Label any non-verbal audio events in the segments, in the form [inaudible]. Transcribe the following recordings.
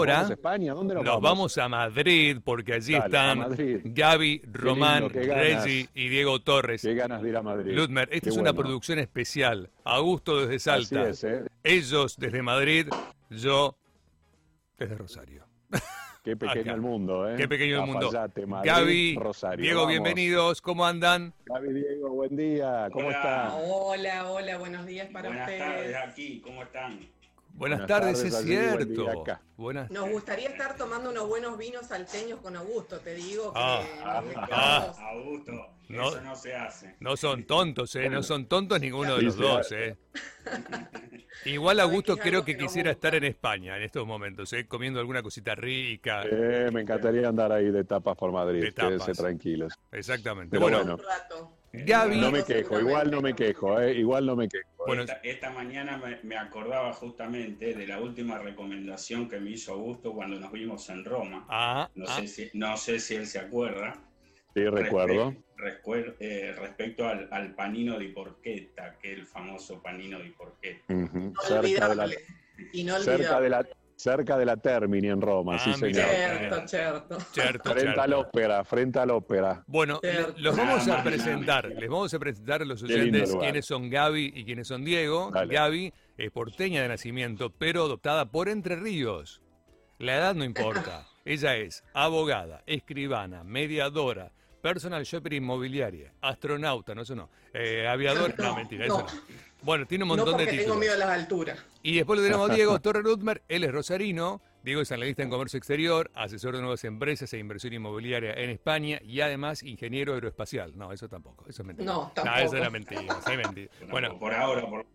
ahora ¿Vamos a España? ¿Dónde nos, nos vamos? a Madrid porque allí Dale, están. Gaby, Román. Reggie y Diego Torres. Qué ganas de ir a Madrid. Ludmer, esta Qué es una producción especial. Augusto desde Salta. Así es, ¿eh? Ellos desde Madrid, yo desde Rosario. Qué [laughs] pequeño Acá. el mundo, ¿eh? Qué pequeño el mundo. Madrid, Gaby, Rosario. Diego, Vamos. bienvenidos. ¿Cómo andan? Gaby, Diego, buen día. ¿Cómo Hola. están? Hola, hola, buenos días para Buenas ustedes. tardes aquí, ¿cómo están? Buenas, Buenas tardes, tardes, es cierto. Buenas Nos gustaría estar tomando unos buenos vinos salteños con Augusto, te digo que Ah, nos ah, estamos- Augusto, No. eso no se hace. No son tontos, ¿eh? No son tontos ninguno de los dos. ¿eh? [laughs] Igual Augusto creo que quisiera estar en España en estos momentos, ¿eh? Comiendo alguna cosita rica. Eh, me encantaría andar ahí de tapas por Madrid. De tapas. Quédense tranquilos. Exactamente. Pero bueno, rato. Gaby, No me quejo, igual no me quejo, ¿eh? Igual no me quejo. Bueno, esta, esta mañana me, me acordaba justamente de la última recomendación que me hizo Augusto cuando nos vimos en Roma. ah, No, ah, sé, si, no sé si él se acuerda. Sí, recuerdo. Eh, respecto al, al panino di porchetta, que es el famoso panino di porchetta. Ujú. Cerca de la, cerca de la, cerca de la Termini en Roma, Ah, sí, mira. señor. Cierto, cierto. cierto, Frente cierto. al ópera, frente al ópera. Bueno, Cierto. los vamos a presentar, les vamos a presentar a los oyentes quiénes son Gaby y quiénes son Diego. Dale. Gaby es porteña de nacimiento, pero adoptada por Entre Ríos. La edad no importa. [laughs] Ella es abogada, escribana, mediadora, personal shopper inmobiliaria, astronauta, no eso no, eh, aviador, no, No, mentira, no. eso no. Bueno, tiene un No montón de porque tengo títulos. miedo a las alturas. Y después lo tenemos a Diego [laughs] Torre Ludmer, él es rosarino, Diego es analista en comercio exterior, asesor de nuevas empresas e inversión inmobiliaria en España y además ingeniero aeroespacial. No, eso tampoco, eso es mentira. No, tampoco. eso era mentira, es mentira. Bueno, Bueno, por ahora, por,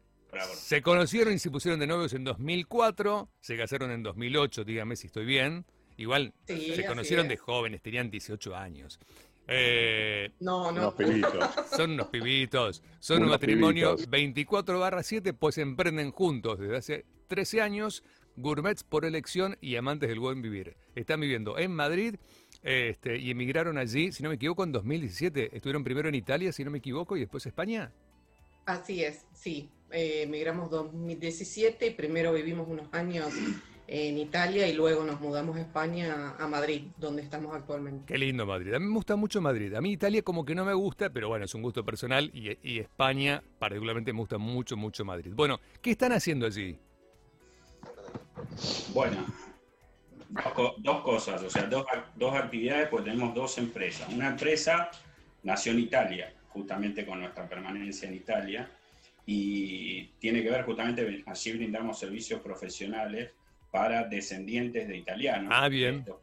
se conocieron y se pusieron de novios en 2004, se casaron en 2008, dígame si estoy bien. Igual Sí, se conocieron es. de jóvenes, tenían 18 años. Eh, No, Unos no. pibitos. son unos pibitos, son un Unos matrimonio pibitos. 24 barra 7, pues emprenden juntos desde hace 13 años, gourmets por elección y amantes del buen vivir. Están viviendo en Madrid este, y emigraron allí, si no me equivoco, en 2017. Estuvieron primero en Italia, si no me equivoco, y después España. Así es, sí. Eh, emigramos 2017, primero vivimos unos años en Italia y luego nos mudamos a España, a Madrid, donde estamos actualmente. Qué lindo Madrid. A mí me gusta mucho Madrid. A mí Italia como que no me gusta, pero bueno, es un gusto personal y, y España particularmente me gusta mucho, mucho Madrid. Bueno, ¿qué están haciendo allí? Bueno, dos, co- dos cosas, o sea, dos, dos actividades, pues tenemos dos empresas. Una empresa nació en Italia, justamente con nuestra permanencia en Italia, y tiene que ver justamente, allí brindamos servicios profesionales para descendientes de italianos. Ah, bien. Esto,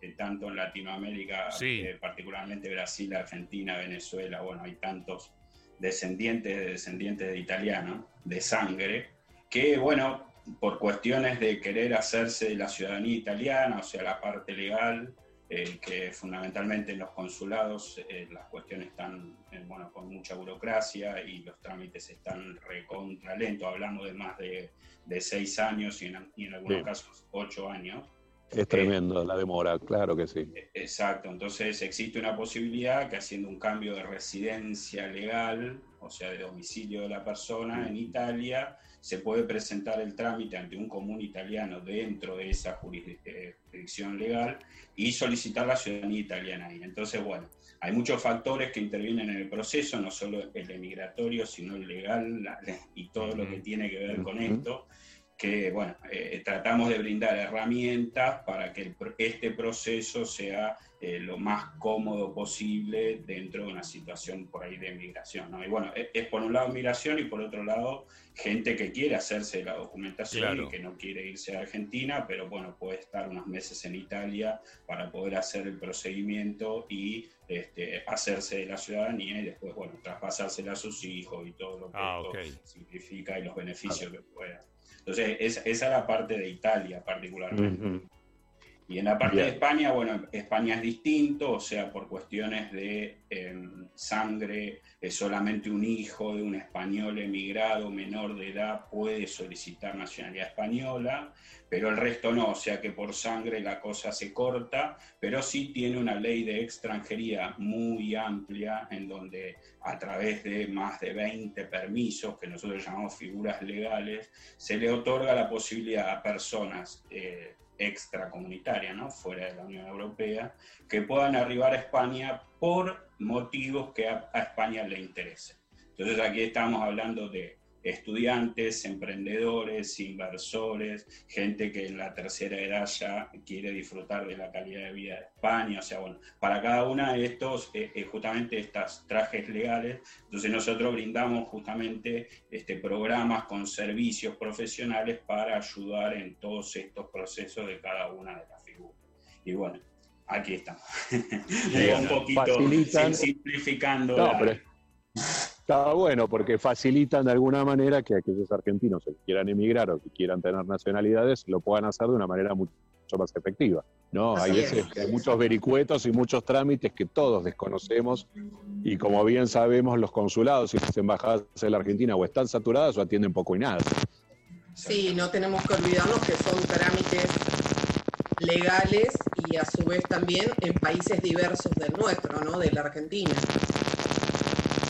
eh, tanto en Latinoamérica, Sí. eh, particularmente Brasil, Argentina, Venezuela, bueno, hay tantos descendientes de descendientes de italianos, de sangre, que bueno, por cuestiones de querer hacerse de la ciudadanía italiana, o sea, la parte legal, eh, que fundamentalmente en los consulados eh, las cuestiones están, eh, bueno, con mucha burocracia y los trámites están recontra lentos, hablamos de más de, de seis años y en, y en algunos Sí. casos ocho años. Es tremendo la demora, claro que sí. Eh, Exacto, entonces existe una posibilidad que haciendo un cambio de residencia legal, o sea, de domicilio de la persona en Italia, se puede presentar el trámite ante un común italiano dentro de esa eh, jurisdicción legal y solicitar la ciudadanía italiana ahí. Entonces, bueno, hay muchos factores que intervienen en el proceso, no solo el emigratorio, sino el legal y todo lo que tiene que ver con esto que bueno, eh, tratamos de brindar herramientas para que el este proceso sea eh, lo más cómodo posible dentro de una situación por ahí de migración. ¿no? Y bueno, es, es por un lado migración y por otro lado gente que quiere hacerse la documentación Claro. y que no quiere irse a Argentina, pero bueno, puede estar unos meses en Italia para poder hacer el procedimiento y este, hacerse de la ciudadanía y después, bueno, traspasársela a sus hijos y todo lo que Ah, esto significa y los beneficios que pueda. Entonces, esa, esa es la parte de Italia particularmente. Y en la parte de. España, bueno, España es distinto, o sea, por cuestiones de eh, sangre, eh, solamente un hijo de un español emigrado menor de edad puede solicitar nacionalidad española, pero el resto no, o sea que por sangre la cosa se corta, pero sí tiene una ley de extranjería muy amplia en donde a través de más de 20 permisos, que nosotros llamamos figuras legales, se le otorga la posibilidad a personas eh, extracomunitaria, ¿no? fuera de la Unión Europea, que puedan arribar a España por motivos que a, a España le interesen. Entonces aquí estamos hablando de estudiantes, emprendedores, inversores, gente que en la tercera edad ya quiere disfrutar de la calidad de vida de España. O sea, bueno, para cada una de estos, eh, eh, justamente estas trajes legales, entonces nosotros brindamos justamente este, programas con servicios profesionales para ayudar en todos estos procesos de cada una de las figuras. Y bueno, aquí estamos. [laughs] un poquito Facilitan- simplificando. No, la- pero está bueno porque facilitan de alguna manera que aquellos argentinos que quieran emigrar o que quieran tener nacionalidades lo puedan hacer de una manera mucho más efectiva. ¿no? Así hay es. veces que hay muchos vericuetos y muchos trámites que todos desconocemos y como bien sabemos los consulados y las embajadas de la Argentina o están saturadas o atienden poco y nada. Sí, no tenemos que olvidarnos que son trámites legales y a su vez también en países diversos del nuestro, ¿no? De la Argentina.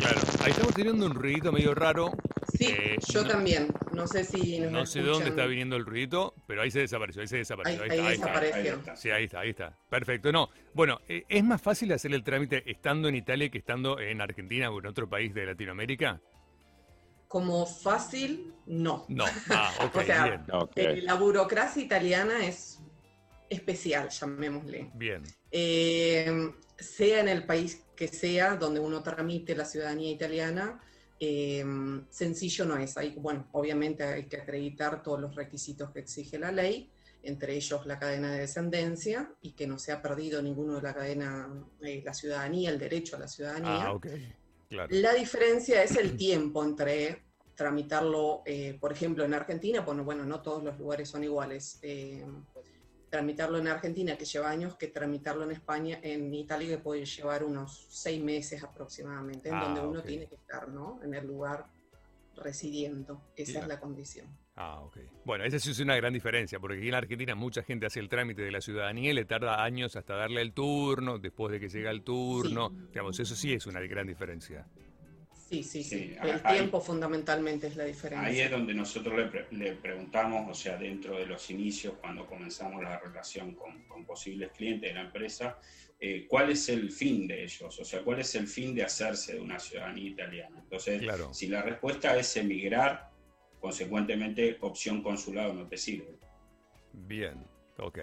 Claro. Ahí estamos teniendo un ruidito medio raro. Sí, Eh, yo no- también. No sé si nos No sé de dónde está viniendo el ruidito, pero ahí se desapareció, ahí se desapareció. Ahí- Ahí, ahí está, ahí está. desapareció. ahí está. Sí, ahí está, ahí está. Perfecto. No, bueno, eh, ¿es más fácil hacer el trámite estando en Italia que estando en Argentina o en otro país de Latinoamérica? Como fácil, no. No. Ah, ok, [laughs] O sea, bien. Eh, la burocracia italiana es especial, llamémosle. Bien. Eh, sea en el país que sea donde uno tramite la ciudadanía italiana, eh, sencillo no es. Hay, bueno, obviamente hay que acreditar todos los requisitos que exige la ley, entre ellos la cadena de descendencia y que no se ha perdido ninguno de la cadena, eh, la ciudadanía, el derecho a la ciudadanía. Ah. Claro. La diferencia es el tiempo entre tramitarlo, eh, por ejemplo, en Argentina, bueno, bueno, no todos los lugares son iguales. Tramitarlo en Argentina, que lleva años, que tramitarlo en España, en Italia, que puede llevar unos seis meses aproximadamente, en Ah, donde uno tiene que estar, ¿no? En el lugar residiendo. Esa es la condición. Ah, ok. Bueno, esa sí es una gran diferencia, porque aquí en Argentina mucha gente hace el trámite de la ciudadanía y le tarda años hasta darle el turno, después de que llega el turno. Digamos, eso sí es una gran diferencia. Sí, sí, sí. Sí, El ahí- tiempo fundamentalmente es la diferencia. Ahí es donde nosotros le, pre- le preguntamos, o sea, dentro de los inicios, cuando comenzamos la relación con, con posibles clientes de la empresa, eh, ¿cuál es el fin de ellos? O sea, ¿cuál es el fin de hacerse de una ciudadanía italiana? Entonces, Claro. si la respuesta es emigrar, consecuentemente, opción consulado no te sirve. Bien. Ok.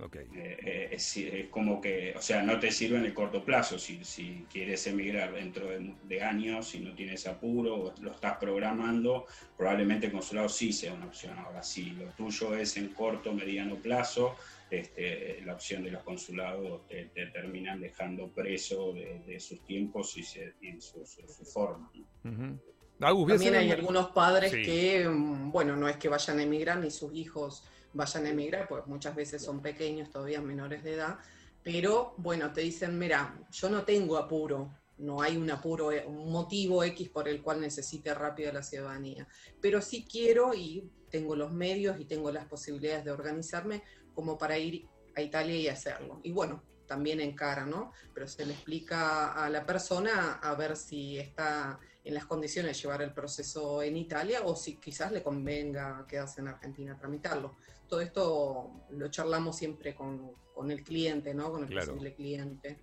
Ok. Eh, eh, es, es como que, o sea, no te sirve en el corto plazo. Si, si quieres emigrar dentro de, de años, si no tienes apuro o lo estás programando, probablemente el consulado sí sea una opción. Ahora, si lo tuyo es en corto, mediano plazo, este, la opción de los consulados te, te terminan dejando preso de, de sus tiempos y, se- y su, su- su forma. ¿no? Ujú. Agus, voy a También hay algunos padres Sí. que, mm, bueno, no es que vayan a emigrar ni sus hijos vayan a emigrar, porque muchas veces son pequeños, todavía menores de edad, pero bueno, te dicen, mira, yo no tengo apuro, no hay un apuro, eh, un motivo X por el cual necesite rápido la ciudadanía, pero sí quiero y tengo los medios y tengo las posibilidades de organizarme como para ir a Italia y hacerlo. Y bueno, también en cara, ¿no? Pero se le explica a la persona a ver si está en las condiciones de llevar el proceso en Italia o si quizás le convenga quedarse en Argentina a tramitarlo. Todo esto lo charlamos siempre con, con el cliente, ¿no? Con el Claro. posible cliente.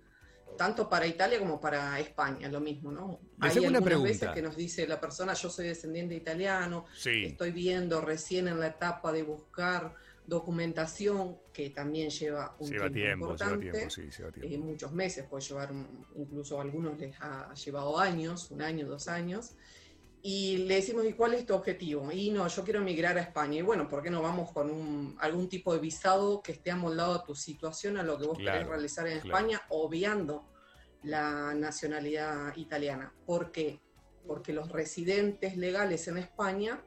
Tanto para Italia como para España, lo mismo, ¿no? Les Hay algunas veces que nos dice la persona, yo soy descendiente italiano, Sí. estoy viendo recién en la etapa de buscar documentación, que también lleva un Lleva tiempo, tiempo, lleva importante tiempo, sí, lleva tiempo. eh, muchos meses, puede llevar, incluso a algunos les ha llevado años, un año, dos años, y le decimos, ¿y cuál es tu objetivo? Y no, yo quiero emigrar a España. Y bueno, ¿por qué no vamos con un- algún tipo de visado que esté amoldado a tu situación, a lo que vos Claro, querés realizar en claro. España, obviando la nacionalidad italiana? ¿Por qué? Porque los residentes legales en España,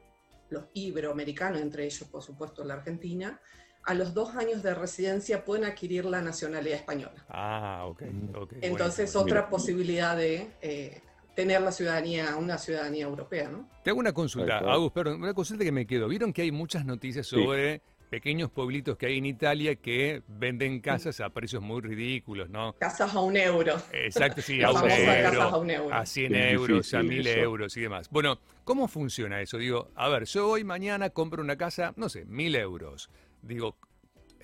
los iberoamericanos, entre ellos, por supuesto, la Argentina, a los dos años de residencia pueden adquirir la nacionalidad española. Ah, ok. ok, Entonces, otra Mira. posibilidad de eh, tener la ciudadanía, una ciudadanía europea, ¿no? Te hago una consulta. Agus, perdón, una consulta que me quedo. Vieron que hay muchas noticias sobre pequeños pueblitos que hay en Italia que venden casas a precios muy ridículos, ¿no? Casas a un euro. Exacto, sí, [laughs] a un famosas casas a euro, un euro. a 100 Es euros, a difícil 1000 eso. euros y demás. Bueno, ¿cómo funciona eso? Digo, a ver, yo hoy mañana compro una casa, no sé, 1000 euros. Digo,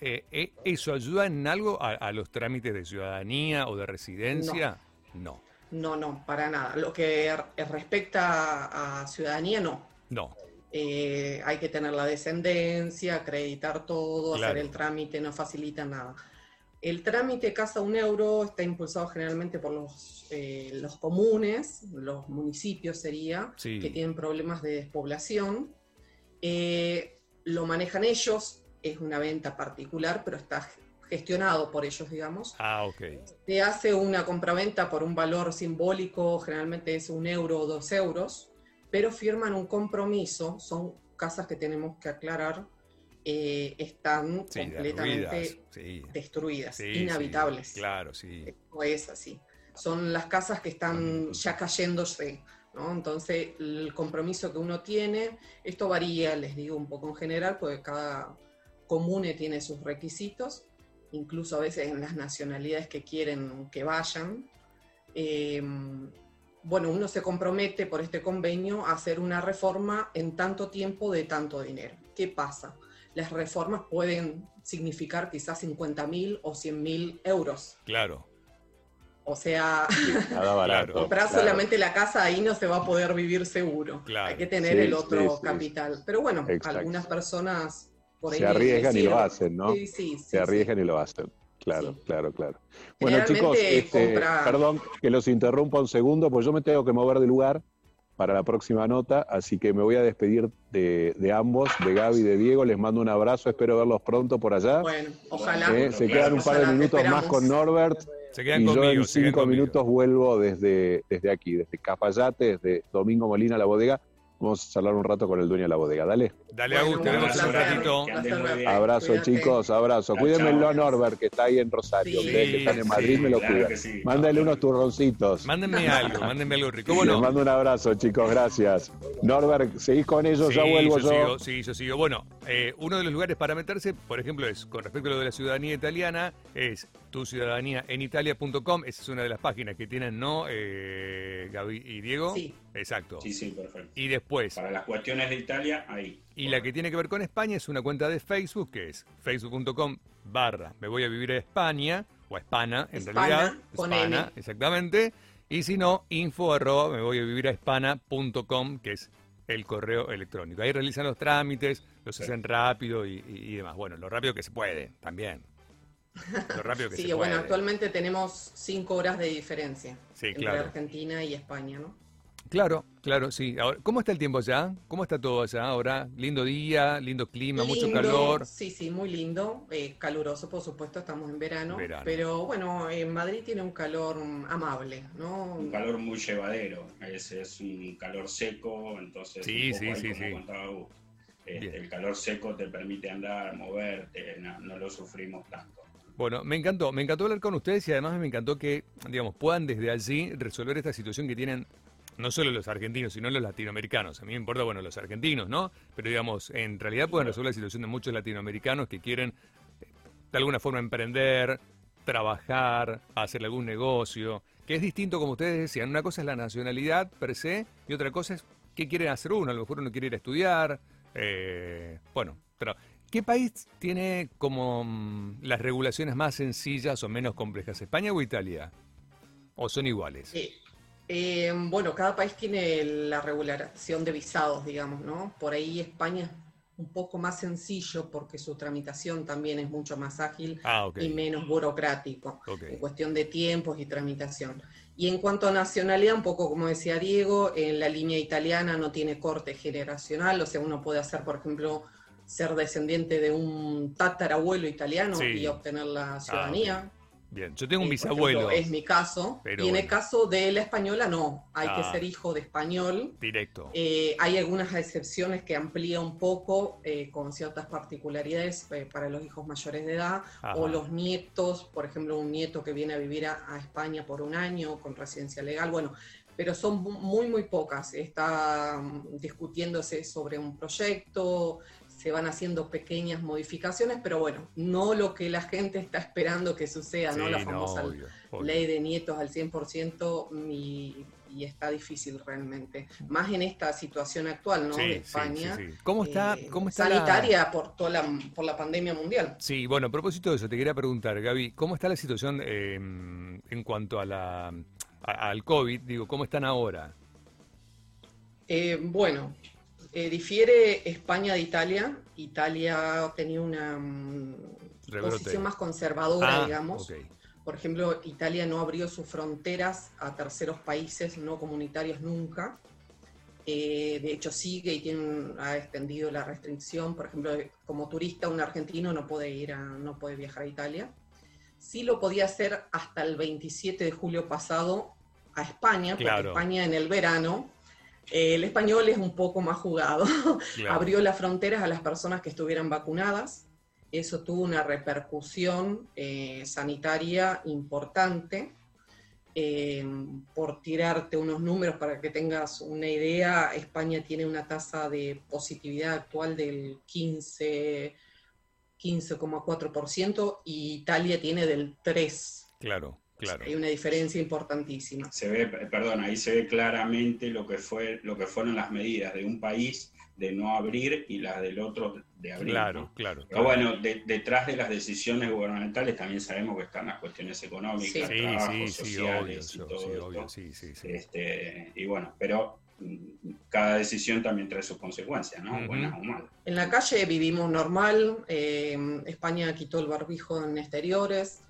eh, eh, ¿eso ayuda en algo a, a los trámites de ciudadanía o de residencia? No. No, no, para nada. Lo que r- respecta a, a ciudadanía, no. No. Eh, hay que tener la descendencia, acreditar todo, Claro. hacer el trámite, no facilita nada. El trámite Casa Un Euro está impulsado generalmente por los, eh, los comunes, los municipios sería, Sí. que tienen problemas de despoblación. Eh, lo manejan ellos, es una venta particular, pero está gestionado por ellos, digamos. Ah, ok. Se hace una compraventa por un valor simbólico, generalmente es un euro o dos euros, pero firman un compromiso, son casas que tenemos que aclarar, eh, están Sí, completamente sí. destruidas, Sí, inhabitables. claro, sí. No es así. Son las casas que están ya cayéndose. ¿no? Entonces, el compromiso que uno tiene, esto varía, les digo un poco en general, porque cada comune tiene sus requisitos, incluso a veces en las nacionalidades que quieren que vayan. Eh, bueno, uno se compromete por este convenio a hacer una reforma en tanto tiempo de tanto dinero. ¿Qué pasa? Las reformas pueden significar quizás 50 mil o 100 mil euros. Claro. O sea, [laughs] barato. comprar claro. solamente la casa ahí no se va a poder vivir seguro. Claro. Hay que tener Sí, el otro sí. capital. Pero bueno, Exacto. algunas personas por ahí Se arriesgan y lo hacen, ¿no? Sí, sí, sí, Se arriesgan y lo hacen. Claro, Sí. claro, claro. Bueno, chicos, este, compra- perdón que los interrumpa un segundo, pues yo me tengo que mover de lugar para la próxima nota, así que me voy a despedir de, de ambos, de Gaby y de Diego. Les mando un abrazo, espero verlos pronto por allá. Bueno, ojalá. Eh, se quedan un par de minutos más con Norbert Se quedan y yo conmigo. en se quedan cinco minutos vuelvo desde, desde aquí, desde Cafayate, desde Domingo Molina, la bodega. Vamos a charlar un rato con el dueño de la bodega. Dale. Dale, Bueno, Agus, te vemos en un ratito. Abrazo, Cuídate. chicos, abrazo. Chao, Cuídenmelo a Norbert, que está ahí en Rosario. Sí, que están en Madrid sí, me lo claro cuidan. sí. Mándale unos turroncitos. Mándenme algo, mándenme algo rico. Les mando un abrazo, chicos, gracias. Norbert, seguís con ellos, ya sí, vuelvo yo yo. sigo, sí, yo sigo. Bueno, eh, uno de los lugares para meterse, por ejemplo, es con respecto a lo de la ciudadanía italiana, es tu ciudadanía en italia.com. Esa es una de las páginas que tienen, ¿no, eh, Gaby y Diego? Sí. Exacto. Sí, sí, perfecto. Y después, Para las cuestiones de Italia, ahí. y la que tiene que ver con España es una cuenta de Facebook, que es facebook.com barra me voy a vivir a España, o a Hispana, en Hispana, realidad. con Hispana, N. exactamente. Y si no, info arroba me voy a vivir a hispana.com, que es el correo electrónico. Ahí realizan los trámites, los hacen rápido y, y- y demás. Bueno, lo rápido que se puede, también. Lo rápido que Sí, se bueno, puede. actualmente tenemos cinco horas de diferencia Sí, entre claro. Argentina y España, ¿no? Claro, claro, sí. Ahora, ¿Cómo está el tiempo allá? ¿Cómo está todo allá ahora? Lindo día, lindo clima, mucho calor. Sí, sí, muy lindo. eh, caluroso, por supuesto, estamos en verano, Verano. Pero bueno, en Madrid tiene un calor amable, ¿no? Un calor muy llevadero. Es, es un calor seco, entonces. Sí, sí, ahí sí, como sí. Este, el calor seco te permite andar, moverte, no, no lo sufrimos tanto. Bueno, me encantó, me encantó hablar con ustedes y además me encantó que, digamos, puedan desde allí resolver esta situación que tienen no solo los argentinos, sino los latinoamericanos. A mí me importa, bueno, los argentinos, ¿no? Pero digamos, en realidad pueden resolver la situación de muchos latinoamericanos que quieren eh, de alguna forma emprender, trabajar, hacer algún negocio, que es distinto, como ustedes decían. Una cosa es la nacionalidad per se y otra cosa es qué quieren hacer uno. A lo mejor uno quiere ir a estudiar, eh, bueno, ¿qué país tiene como mm, las regulaciones más sencillas o menos complejas? ¿España o Italia? ¿O son iguales? Eh, eh, bueno, cada país tiene la regulación de visados, digamos, ¿no? Por ahí España es un poco más sencillo porque su tramitación también es mucho más ágil Ah, y menos burocrático en cuestión de tiempos y tramitación. Y en cuanto a nacionalidad, un poco como decía Diego, en la línea italiana no tiene corte generacional, o sea, uno puede hacer, por ejemplo, ser descendiente de un tatarabuelo italiano Sí. y obtener la ciudadanía. Bien, yo tengo un Eh, bisabuelo ejemplo, es mi caso. Pero y en el caso de la española, no. Hay Ah. que ser hijo de español. directo. Eh, hay algunas excepciones que amplía un poco eh, con ciertas particularidades eh, para los hijos mayores de edad Ajá. o los nietos, por ejemplo, un nieto que viene a vivir a, a España por un año con residencia legal. Bueno, pero son mu- muy, muy pocas. Está mm, discutiéndose sobre un proyecto, se van haciendo pequeñas modificaciones, pero bueno, no lo que la gente está esperando que suceda, ¿no? La no, famosa obvio, obvio. ley de nietos al 100% y, y y está difícil realmente. Más en esta situación actual, ¿no? Sí, de España. sí, sí. ¿Cómo está, eh, cómo está la- sanitaria por toda la, por la pandemia mundial. Sí, bueno, a propósito de eso, te quería preguntar, Gaby, ¿cómo está la situación eh, en cuanto a la, a- al COVID? Digo, ¿cómo están ahora? Eh, bueno, eh, difiere España de Italia. Italia tenía una mm, posición más conservadora, Ah, digamos. Por ejemplo, Italia no abrió sus fronteras a terceros países no comunitarios nunca. Eh, de hecho, sigue y tiene ha extendido la restricción. Por ejemplo, como turista, un argentino no puede ir a, no puede viajar a Italia. Sí lo podía hacer hasta el 27 de julio pasado a España, porque Claro. España en el verano, el español es un poco más jugado. [laughs] Claro. Abrió las fronteras a las personas que estuvieran vacunadas. Eso tuvo una repercusión eh, sanitaria importante. Eh, por tirarte unos números para que tengas una idea, España tiene una tasa de positividad actual del 15, 15,4% y Italia tiene del 3%. Claro, claro. Hay una diferencia importantísima. Se ve, perdón, ahí se ve claramente lo que fue, lo que fueron las medidas de un país de no abrir y las del otro de abrir. Claro, ¿no? claro. Pero claro. bueno, de- detrás de las decisiones gubernamentales también sabemos que están las cuestiones económicas, Sí, trabajos sí, sí, sociales obvio, y sí, todo sí, esto. obvio, sí, sí, sí. Este, y bueno, pero mm, cada decisión también trae sus consecuencias, ¿no? Ujú. Buenas o malas. En la calle vivimos normal, eh, España quitó el barbijo en exteriores,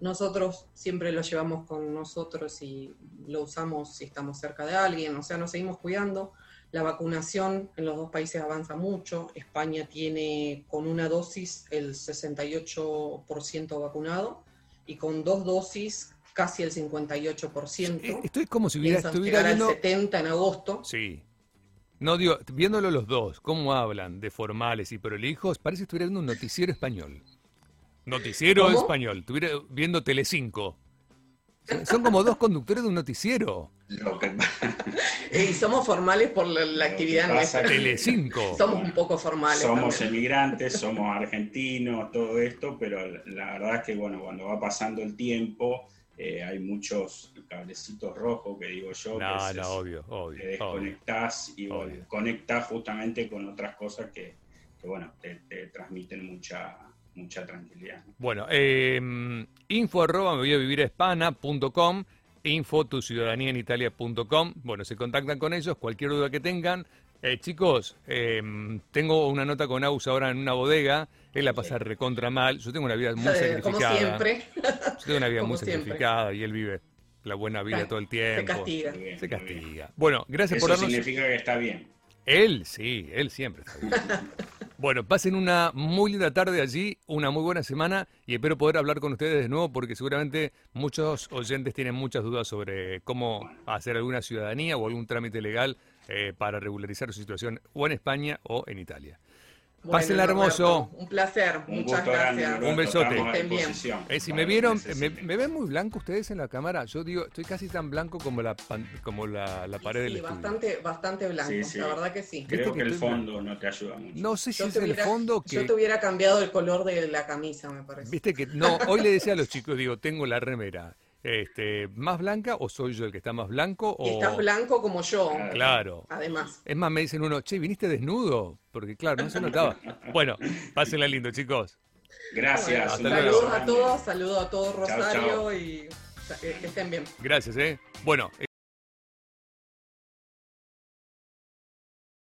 nosotros siempre lo llevamos con nosotros y lo usamos si estamos cerca de alguien, o sea, nos seguimos cuidando. La vacunación en los dos países avanza mucho, España tiene con una dosis el 68% vacunado y con dos dosis casi el 58%. Eh, Estoy como si hubiera, estuviera al viendo... 70 en agosto. Sí. No, digo, viéndolo los dos, cómo hablan de formales y prolijos, parece que estuviera viendo un noticiero español. Noticiero ¿Cómo? español, estuviera viendo Telecinco. Son- como dos conductores de un noticiero. Lo que, [laughs] Y somos formales por la, la actividad nuestra. que- Telecinco. Somos un poco formales. somos también. emigrantes, somos argentinos, todo esto, pero la verdad es que bueno, cuando va pasando el tiempo, eh, hay muchos cablecitos rojos que digo yo, No, que no, obvio, te obvio, obvio. desconectás y bueno, Obvio. conectás justamente con otras cosas que, que, bueno, te, te transmiten mucha, mucha tranquilidad. ¿no? Bueno, eh, info arroba me voy a vivir hispana.com, info tu ciudadanía en italia.com. Bueno, se contactan con ellos, cualquier duda que tengan. Eh, chicos, eh, tengo una nota con Aus ahora en una bodega, él la pasa recontra mal, yo tengo una vida muy Eh, [laughs] Como sacrificada. siempre, Yo tengo una vida como muy siempre. sacrificada y él vive la buena vida Claro, todo el se tiempo. castiga. Bien, Se muy bien. castiga. Bueno, gracias por Eso darnos... significa que está bien. Él, sí, él siempre está bien. [laughs] Bueno, pasen una muy linda tarde allí, una muy buena semana y espero poder hablar con ustedes de nuevo porque seguramente muchos oyentes tienen muchas dudas sobre cómo hacer alguna ciudadanía o algún trámite legal eh, para regularizar su situación o en España o en Italia. Bueno, Pásenla hermoso. Un placer, Un muchas grande, gracias. Un besote. Estén bien. Eh, si me vieron, me, me ven muy blanco ustedes en la cámara. Yo digo, estoy casi tan blanco como la, pan- como la, la pared del Sí, estudio. bastante, bastante blanco, Sí, sí. la verdad que sí. ¿Viste Creo que que el fondo no te ayuda mucho. No sé si Yo es el fondo que... Yo te hubiera cambiado el color de la camisa, me parece. Viste que no, hoy le decía a los chicos, digo, tengo la remera este, más blanca o soy yo el que está más blanco Y o estás blanco como yo, Claro. además. Es más, me dicen uno, che, ¿viniste desnudo? Porque claro, no se notaba. Bueno, pásenla lindo, chicos. Gracias. Saludos a todos, saludos a todo Chao, Rosario y que estén bien. Gracias, ¿eh? Bueno,